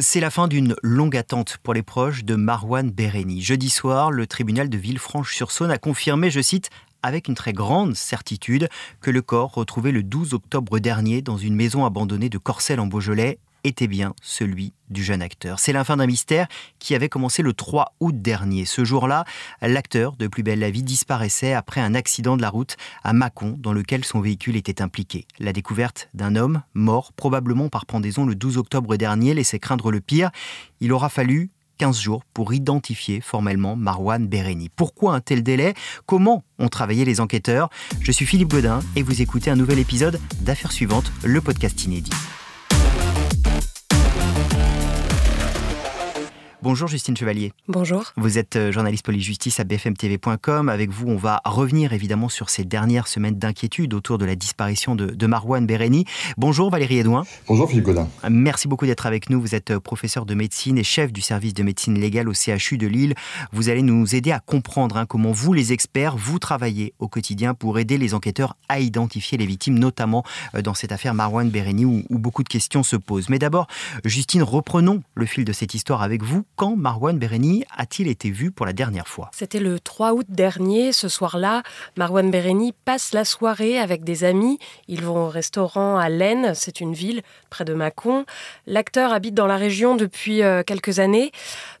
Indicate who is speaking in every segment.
Speaker 1: C'est la fin d'une longue attente pour les proches de Marwan Bereni. Jeudi soir, le tribunal de Villefranche-sur-Saône a confirmé, je cite, avec une très grande certitude que le corps retrouvé le 12 octobre dernier dans une maison abandonnée de Corcelles en Beaujolais était bien celui du jeune acteur. C'est la fin d'un mystère qui avait commencé le 3 août dernier. Ce jour-là, l'acteur de Plus belle la vie disparaissait après un accident de la route à Mâcon dans lequel son véhicule était impliqué. La découverte d'un homme mort probablement par pendaison le 12 octobre dernier laissait craindre le pire. Il aura fallu 15 jours pour identifier formellement Marwan Bereni. Pourquoi un tel délai? Comment ont travaillé les enquêteurs? Je suis Philippe Godin et vous écoutez un nouvel épisode d'Affaires suivantes, le podcast inédit. Bonjour Justine Chevalier.
Speaker 2: Bonjour.
Speaker 1: Vous êtes euh, journaliste police-justice à bfmtv.com. Avec vous, on va revenir évidemment sur ces dernières semaines d'inquiétude autour de la disparition de, de Marouane Béréni. Bonjour Valérie Edouin.
Speaker 3: Bonjour Philippe Godin.
Speaker 1: Merci beaucoup d'être avec nous. Vous êtes euh, professeur de médecine et chef du service de médecine légale au CHU de Lille. Vous allez nous aider à comprendre hein, comment vous, les experts, vous travaillez au quotidien pour aider les enquêteurs à identifier les victimes, notamment euh, dans cette affaire Marouane Béréni où, où beaucoup de questions se posent. Mais d'abord, Justine, reprenons le fil de cette histoire avec vous quand Marwan Bereni a-t-il été vu pour la dernière fois?
Speaker 2: C'était le 3 août dernier. Ce soir-là, Marwan Bereni passe la soirée avec des amis. Ils vont au restaurant à Laine, c'est une ville près de Mâcon. L'acteur habite dans la région depuis euh, quelques années.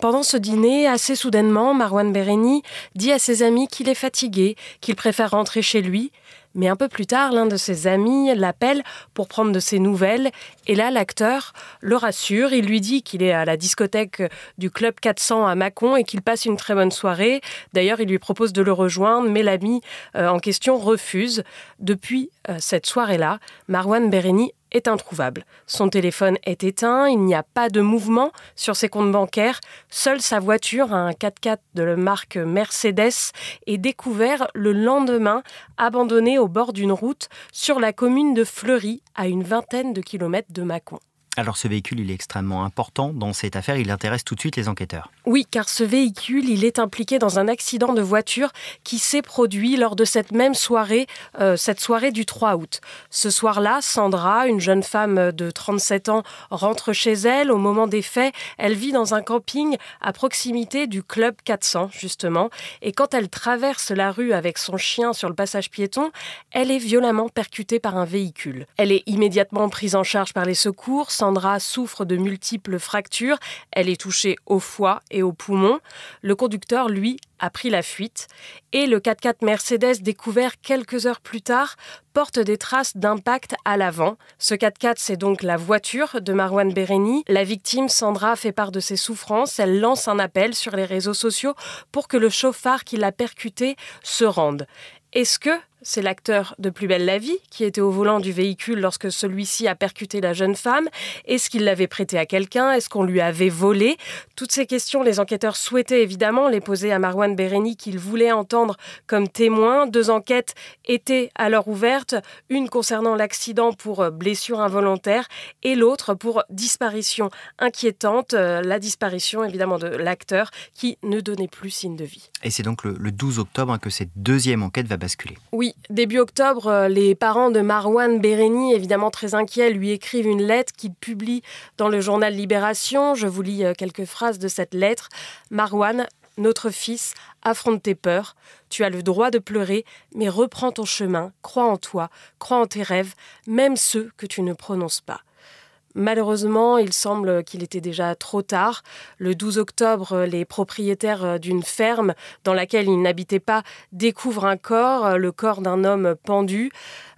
Speaker 2: Pendant ce dîner, assez soudainement, Marwan Bereni dit à ses amis qu'il est fatigué, qu'il préfère rentrer chez lui. Mais un peu plus tard, l'un de ses amis l'appelle pour prendre de ses nouvelles. Et là, l'acteur le rassure. Il lui dit qu'il est à la discothèque du Club 400 à Mâcon et qu'il passe une très bonne soirée. D'ailleurs, il lui propose de le rejoindre, mais l'ami euh, en question refuse. Depuis euh, cette soirée-là, Marwan Bereni est introuvable. Son téléphone est éteint, il n'y a pas de mouvement sur ses comptes bancaires. Seule sa voiture, un 4x4 de la marque Mercedes, est découvert le lendemain, abandonné au bord d'une route sur la commune de Fleury, à une vingtaine de kilomètres de Mâcon.
Speaker 1: Alors ce véhicule, il est extrêmement important dans cette affaire, il intéresse tout de suite les enquêteurs.
Speaker 2: Oui, car ce véhicule, il est impliqué dans un accident de voiture qui s'est produit lors de cette même soirée, euh, cette soirée du 3 août. Ce soir-là, Sandra, une jeune femme de 37 ans, rentre chez elle. Au moment des faits, elle vit dans un camping à proximité du club 400, justement. Et quand elle traverse la rue avec son chien sur le passage piéton, elle est violemment percutée par un véhicule. Elle est immédiatement prise en charge par les secours. Sandra souffre de multiples fractures. Elle est touchée au foie et au poumon. Le conducteur, lui, a pris la fuite. Et le 4x4 Mercedes, découvert quelques heures plus tard, porte des traces d'impact à l'avant. Ce 4x4, c'est donc la voiture de Marwan Bereni. La victime, Sandra, fait part de ses souffrances. Elle lance un appel sur les réseaux sociaux pour que le chauffard qui l'a percuté se rende. Est-ce que c'est l'acteur de Plus belle la vie qui était au volant du véhicule lorsque celui-ci a percuté la jeune femme. Est-ce qu'il l'avait prêté à quelqu'un? Est-ce qu'on lui avait volé? Toutes ces questions, les enquêteurs souhaitaient évidemment les poser à Marwan Bereni qu'ils voulaient entendre comme témoin. Deux enquêtes étaient alors ouvertes, une concernant l'accident pour blessure involontaire et l'autre pour disparition inquiétante, la disparition évidemment de l'acteur qui ne donnait plus signe de vie.
Speaker 1: Et c'est donc le 12 octobre que cette deuxième enquête va basculer.
Speaker 2: Oui, début octobre, euh, les parents de Marwan Bereni, évidemment très inquiets, lui écrivent une lettre qu'il publie dans le journal Libération. Je vous lis euh, quelques phrases de cette lettre. Marwan, notre fils, affronte tes peurs. Tu as le droit de pleurer, mais reprends ton chemin, crois en toi, crois en tes rêves, même ceux que tu ne prononces pas. Malheureusement, il semble qu'il était déjà trop tard. Le 12 octobre, les propriétaires d'une ferme dans laquelle il n'habitait pas découvrent un corps, le corps d'un homme pendu.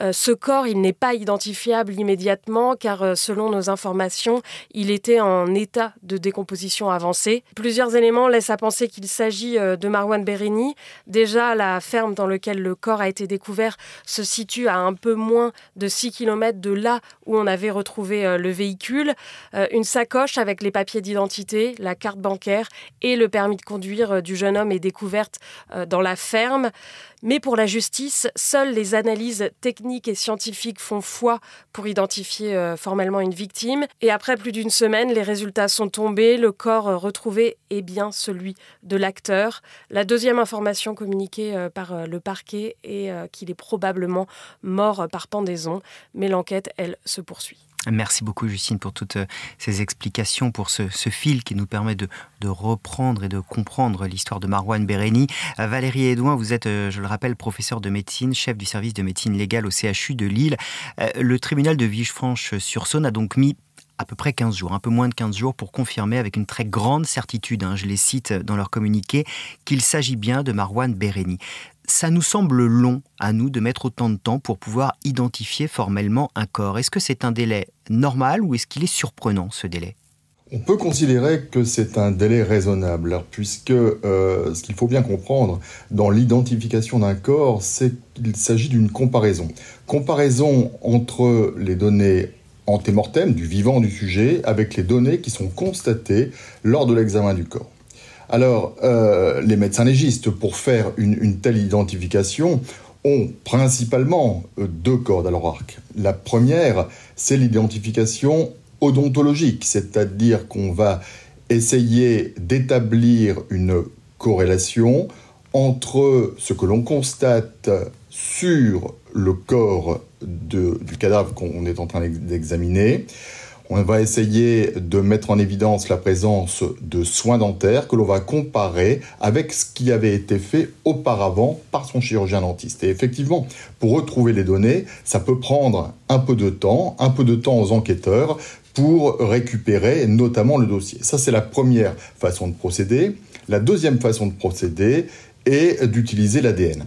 Speaker 2: Euh, ce corps, il n'est pas identifiable immédiatement car euh, selon nos informations, il était en état de décomposition avancée. Plusieurs éléments laissent à penser qu'il s'agit euh, de Marwan Bereni. Déjà, la ferme dans laquelle le corps a été découvert se situe à un peu moins de 6 km de là où on avait retrouvé le véhicule. Une sacoche avec les papiers d'identité, la carte bancaire et le permis de conduire du jeune homme est découverte dans la ferme. Mais pour la justice, seules les analyses techniques et scientifiques font foi pour identifier euh, formellement une victime. Et après plus d'une semaine, les résultats sont tombés. Le corps euh, retrouvé est bien celui de l'acteur. La deuxième information communiquée euh, par le parquet est qu'il est probablement mort par pendaison. Mais l'enquête, elle, se poursuit.
Speaker 1: Merci beaucoup Justine pour toutes euh, ces explications, pour ce, fil qui nous permet de, reprendre et de comprendre l'histoire de Marwan Béréni. Euh, Valérie Edouin, vous êtes, euh, je le rappelle, professeur de médecine, chef du service de médecine légale au CHU de Lille. Le tribunal de Villefranche-sur-Saône a donc mis à peu près 15 jours, un peu moins de 15 jours, pour confirmer avec une très grande certitude, hein, je les cite dans leur communiqué, qu'il s'agit bien de Marwan Béréni ça nous semble long à nous de mettre autant de temps pour pouvoir identifier formellement un corps. Est-ce que c'est un délai normal ou est-ce qu'il est surprenant ce délai?
Speaker 3: On peut considérer que c'est un délai raisonnable, puisque euh, ce qu'il faut bien comprendre dans l'identification d'un corps, c'est qu'il s'agit d'une comparaison. Comparaison entre les données antémortem du vivant du sujet avec les données qui sont constatées lors de l'examen du corps. Alors, euh, les médecins légistes, pour faire une, telle identification, ont principalement euh, deux cordes à leur arc. La première, c'est l'identification odontologique, c'est-à-dire qu'on va essayer d'établir une corrélation entre ce que l'on constate sur le corps du cadavre qu'on est en train d'examiner on va essayer de mettre en évidence la présence de soins dentaires que l'on va comparer avec ce qui avait été fait auparavant par son chirurgien dentiste. Et effectivement, pour retrouver les données, ça peut prendre un peu de temps, un peu de temps aux enquêteurs pour récupérer notamment le dossier. Ça, c'est la première façon de procéder. La deuxième façon de procéder est d'utiliser l'ADN.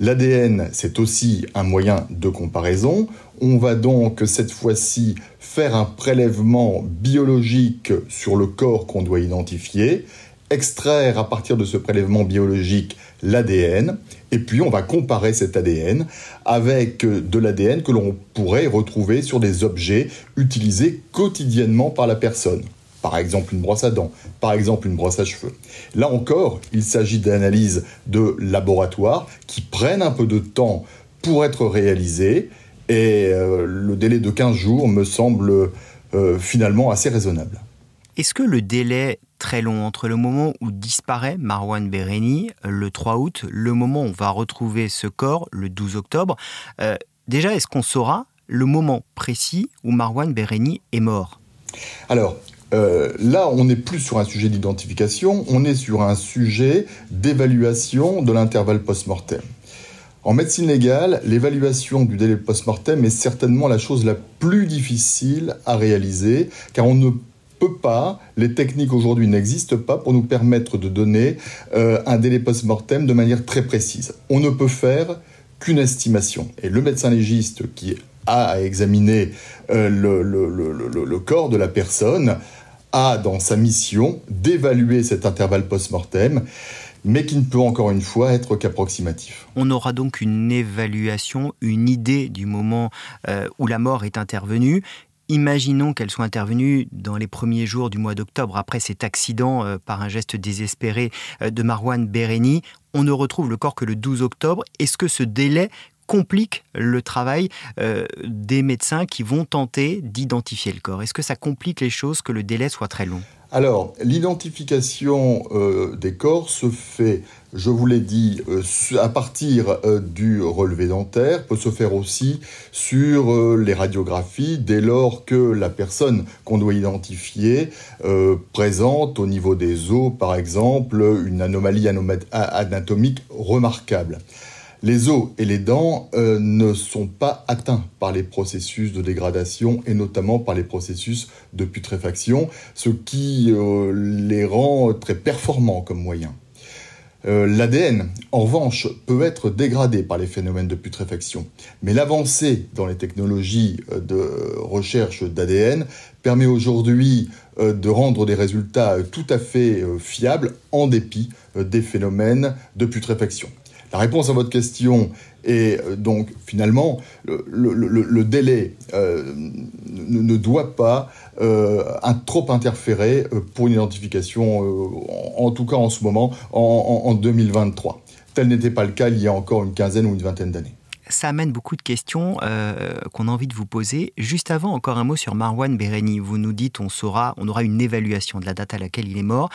Speaker 3: L'ADN, c'est aussi un moyen de comparaison. On va donc cette fois-ci faire un prélèvement biologique sur le corps qu'on doit identifier, extraire à partir de ce prélèvement biologique l'ADN, et puis on va comparer cet ADN avec de l'ADN que l'on pourrait retrouver sur des objets utilisés quotidiennement par la personne par exemple une brosse à dents, par exemple une brosse à cheveux. Là encore, il s'agit d'analyses de laboratoire qui prennent un peu de temps pour être réalisées et euh, le délai de 15 jours me semble euh, finalement assez raisonnable.
Speaker 1: Est-ce que le délai très long entre le moment où disparaît Marwan Bereni, le 3 août, le moment où on va retrouver ce corps, le 12 octobre, euh, déjà est-ce qu'on saura le moment précis où Marwan Bereni est mort?
Speaker 3: Alors, euh, là, on n'est plus sur un sujet d'identification, on est sur un sujet d'évaluation de l'intervalle post-mortem. En médecine légale, l'évaluation du délai post-mortem est certainement la chose la plus difficile à réaliser, car on ne peut pas, les techniques aujourd'hui n'existent pas pour nous permettre de donner euh, un délai post-mortem de manière très précise. On ne peut faire qu'une estimation. Et le médecin légiste qui a à examiner euh, le, corps de la personne a dans sa mission d'évaluer cet intervalle post-mortem, mais qui ne peut encore une fois être qu'approximatif.
Speaker 1: On aura donc une évaluation, une idée du moment euh, où la mort est intervenue. Imaginons qu'elle soit intervenue dans les premiers jours du mois d'octobre, après cet accident euh, par un geste désespéré euh, de Marwan Bereni. On ne retrouve le corps que le 12 octobre. Est-ce que ce délai complique le travail des médecins qui vont tenter d'identifier le corps? Est-ce que ça complique les choses que le délai soit très long?
Speaker 3: Alors, l'identification euh, des corps se fait, je vous l'ai dit, euh, à partir du relevé dentaire, peut se faire aussi sur les radiographies dès lors que la personne qu'on doit identifier présente au niveau des os, par exemple, une anomalie anatomique remarquable. Les os et les dents euh, ne sont pas atteints par les processus de dégradation et notamment par les processus de putréfaction, ce qui euh, les rend très performants comme moyen. Euh, L'ADN, en revanche, peut être dégradé par les phénomènes de putréfaction. Mais l'avancée dans les technologies de recherche d'ADN permet aujourd'hui de rendre des résultats tout à fait fiables en dépit des phénomènes de putréfaction. La réponse à votre question est euh, donc finalement le, délai euh, ne, doit pas euh, trop interférer pour une identification, en, tout cas en ce moment, en, 2023. Tel n'était pas le cas il y a encore une quinzaine ou une vingtaine d'années
Speaker 1: ça amène beaucoup de questions qu'on a envie de vous poser. Juste avant, encore un mot sur Marwan Bereni. Vous nous dites on saura, on aura une évaluation de la date à laquelle il est mort.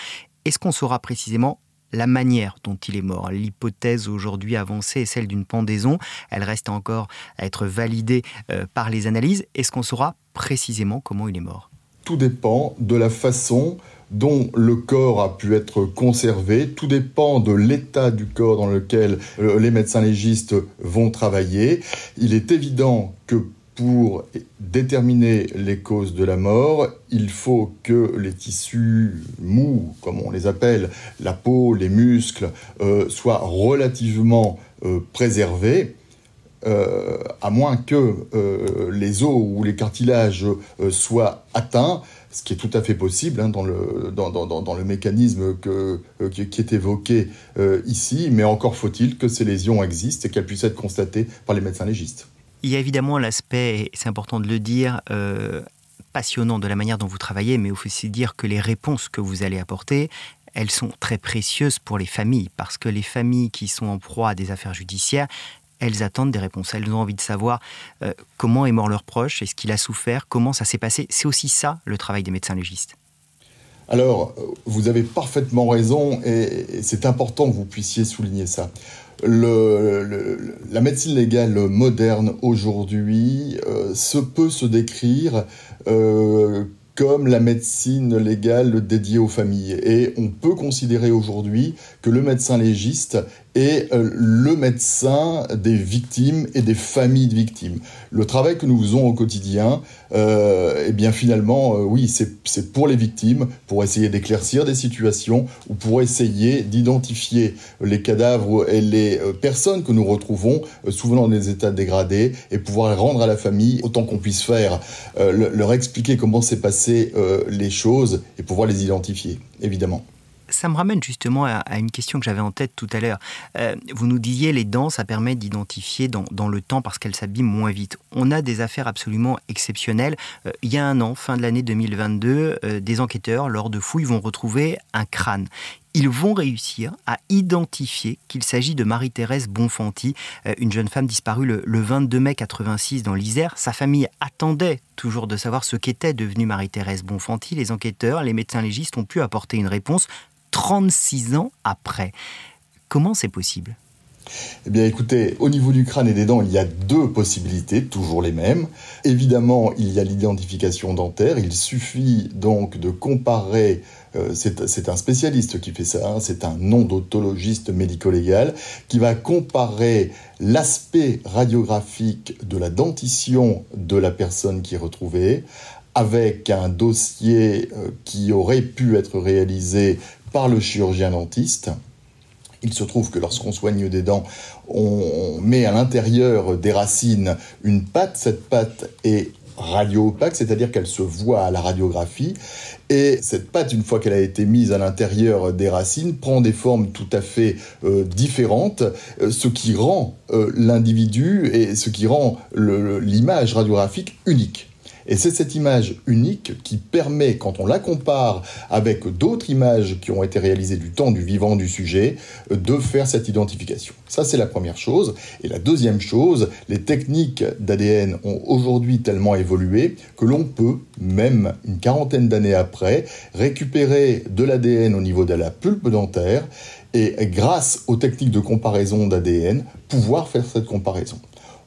Speaker 1: Est-ce qu'on saura précisément la manière dont il est mort. L'hypothèse aujourd'hui avancée est celle d'une pendaison. Elle reste encore à être validée euh, par les analyses. Est-ce qu'on saura précisément comment il est mort?
Speaker 3: Tout dépend de la façon dont le corps a pu être conservé. Tout dépend de l'état du corps dans lequel euh, les médecins légistes vont travailler. Il est évident que pour déterminer les causes de la mort, il faut que les tissus mous, comme on les appelle, la peau, les muscles, euh, soient relativement euh, préservés. Euh, à moins que les os ou les cartilages soient atteints, ce qui est tout à fait possible hein, dans, le, mécanisme qui, est évoqué ici, mais encore faut-il que ces lésions existent et qu'elles puissent être constatées par les médecins légistes.
Speaker 1: Il y a évidemment l'aspect, c'est important de le dire, euh, passionnant de la manière dont vous travaillez, mais aussi dire que les réponses que vous allez apporter, elles sont très précieuses pour les familles, parce que les familles qui sont en proie à des affaires judiciaires, elles attendent des réponses. Elles ont envie de savoir euh, comment est mort leur proche, est-ce qu'il a souffert, comment ça s'est passé. C'est aussi ça le travail des médecins légistes.
Speaker 3: Alors, vous avez parfaitement raison et c'est important que vous puissiez souligner ça la médecine légale moderne aujourd'hui euh, se peut se décrire euh, comme la médecine légale dédiée aux familles. Et on peut considérer aujourd'hui que le médecin légiste est euh, le médecin des victimes et des familles de victimes. Le travail que nous faisons au quotidien, euh, eh bien finalement, euh, oui, c'est pour les victimes, pour essayer d'éclaircir des situations ou pour essayer d'identifier les cadavres et les personnes que nous retrouvons, souvent dans des états dégradés, et pouvoir rendre à la famille autant qu'on puisse faire, leur expliquer comment s'est passé les choses et pouvoir les identifier, évidemment
Speaker 1: ça me ramène justement à, une question que j'avais en tête tout à l'heure. Euh, vous nous disiez les dents, ça permet d'identifier dans, le temps parce qu'elles s'abîment moins vite. On a des affaires absolument exceptionnelles. Euh, il y a un an, fin de l'année 2022, euh, des enquêteurs, lors de fouilles, vont retrouver un crâne ils vont réussir à identifier qu'il s'agit de Marie-Thérèse Bonfanti, une jeune femme disparue le, le 22 mai 86 dans l'Isère. Sa famille attendait toujours de savoir ce qu'était devenue Marie-Thérèse Bonfanti. Les enquêteurs, les médecins légistes ont pu apporter une réponse. 36 ans après. Comment c'est possible?
Speaker 3: Eh bien écoutez, au niveau du crâne et des dents, il y a deux possibilités, toujours les mêmes. Évidemment, il y a l'identification dentaire. Il suffit donc de comparer, euh, c'est un spécialiste qui fait ça, hein, c'est un non-dontologiste médico-légal, qui va comparer l'aspect radiographique de la dentition de la personne qui est retrouvée avec un dossier euh, qui aurait pu être réalisé par le chirurgien dentiste. Il se trouve que lorsqu'on soigne des dents, on met à l'intérieur des racines une pâte. Cette pâte est radio-opaque, c'est-à-dire qu'elle se voit à la radiographie. Et cette pâte, une fois qu'elle a été mise à l'intérieur des racines, prend des formes tout à fait euh, différentes, euh, ce qui rend euh, l'individu et ce qui rend l'image radiographique unique. Et c'est cette image unique qui permet, quand on la compare avec d'autres images qui ont été réalisées du temps du vivant du sujet, de faire cette identification. Ça, c'est la première chose. Et la deuxième chose, les techniques d'ADN ont aujourd'hui tellement évolué que l'on peut, même une quarantaine d'années après, récupérer de l'ADN au niveau de la pulpe dentaire et grâce aux techniques de comparaison d'ADN, pouvoir faire cette comparaison.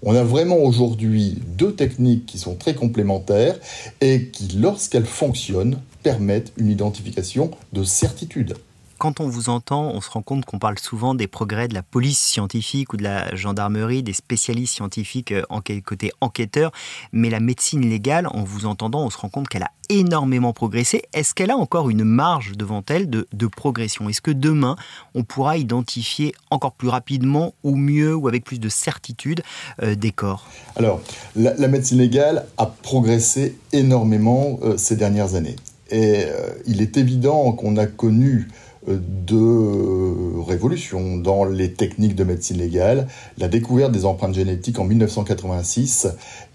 Speaker 3: On a vraiment aujourd'hui deux techniques qui sont très complémentaires et qui, lorsqu'elles fonctionnent, permettent une identification de certitude
Speaker 1: quand on vous entend, on se rend compte qu'on parle souvent des progrès de la police scientifique ou de la gendarmerie, des spécialistes scientifiques euh, en côté enquêteurs, mais la médecine légale, en vous entendant, on se rend compte qu'elle a énormément progressé. Est-ce qu'elle a encore une marge devant elle de, progression? Est-ce que demain, on pourra identifier encore plus rapidement ou mieux ou avec plus de certitude euh, des corps?
Speaker 3: Alors, la, médecine légale a progressé énormément euh, ces dernières années. Et il est évident qu'on a connu de révolution dans les techniques de médecine légale, la découverte des empreintes génétiques en 1986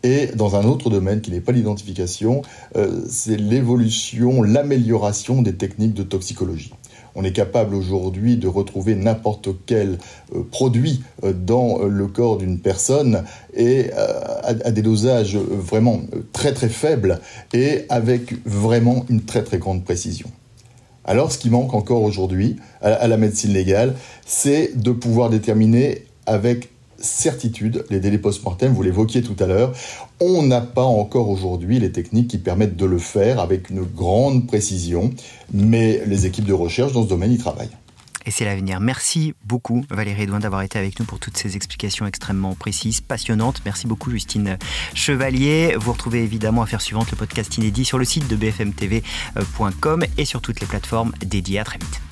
Speaker 3: et dans un autre domaine qui n'est pas l'identification, euh, c'est l'évolution, l'amélioration des techniques de toxicologie. On est capable aujourd'hui de retrouver n'importe quel euh, produit euh, dans le corps d'une personne et à, des dosages vraiment très très faibles et avec vraiment une très très grande précision. Alors ce qui manque encore aujourd'hui à la médecine légale, c'est de pouvoir déterminer avec certitude les délais post-mortem, vous l'évoquiez tout à l'heure. On n'a pas encore aujourd'hui les techniques qui permettent de le faire avec une grande précision, mais les équipes de recherche dans ce domaine y travaillent
Speaker 1: et c'est l'avenir. Merci beaucoup Valérie Edouin d'avoir été avec nous pour toutes ces explications extrêmement précises, passionnantes. Merci beaucoup Justine Chevalier. Vous retrouvez évidemment Affaires suivantes, le podcast inédit sur le site de bfmtv.com et sur toutes les plateformes dédiées. À très vite.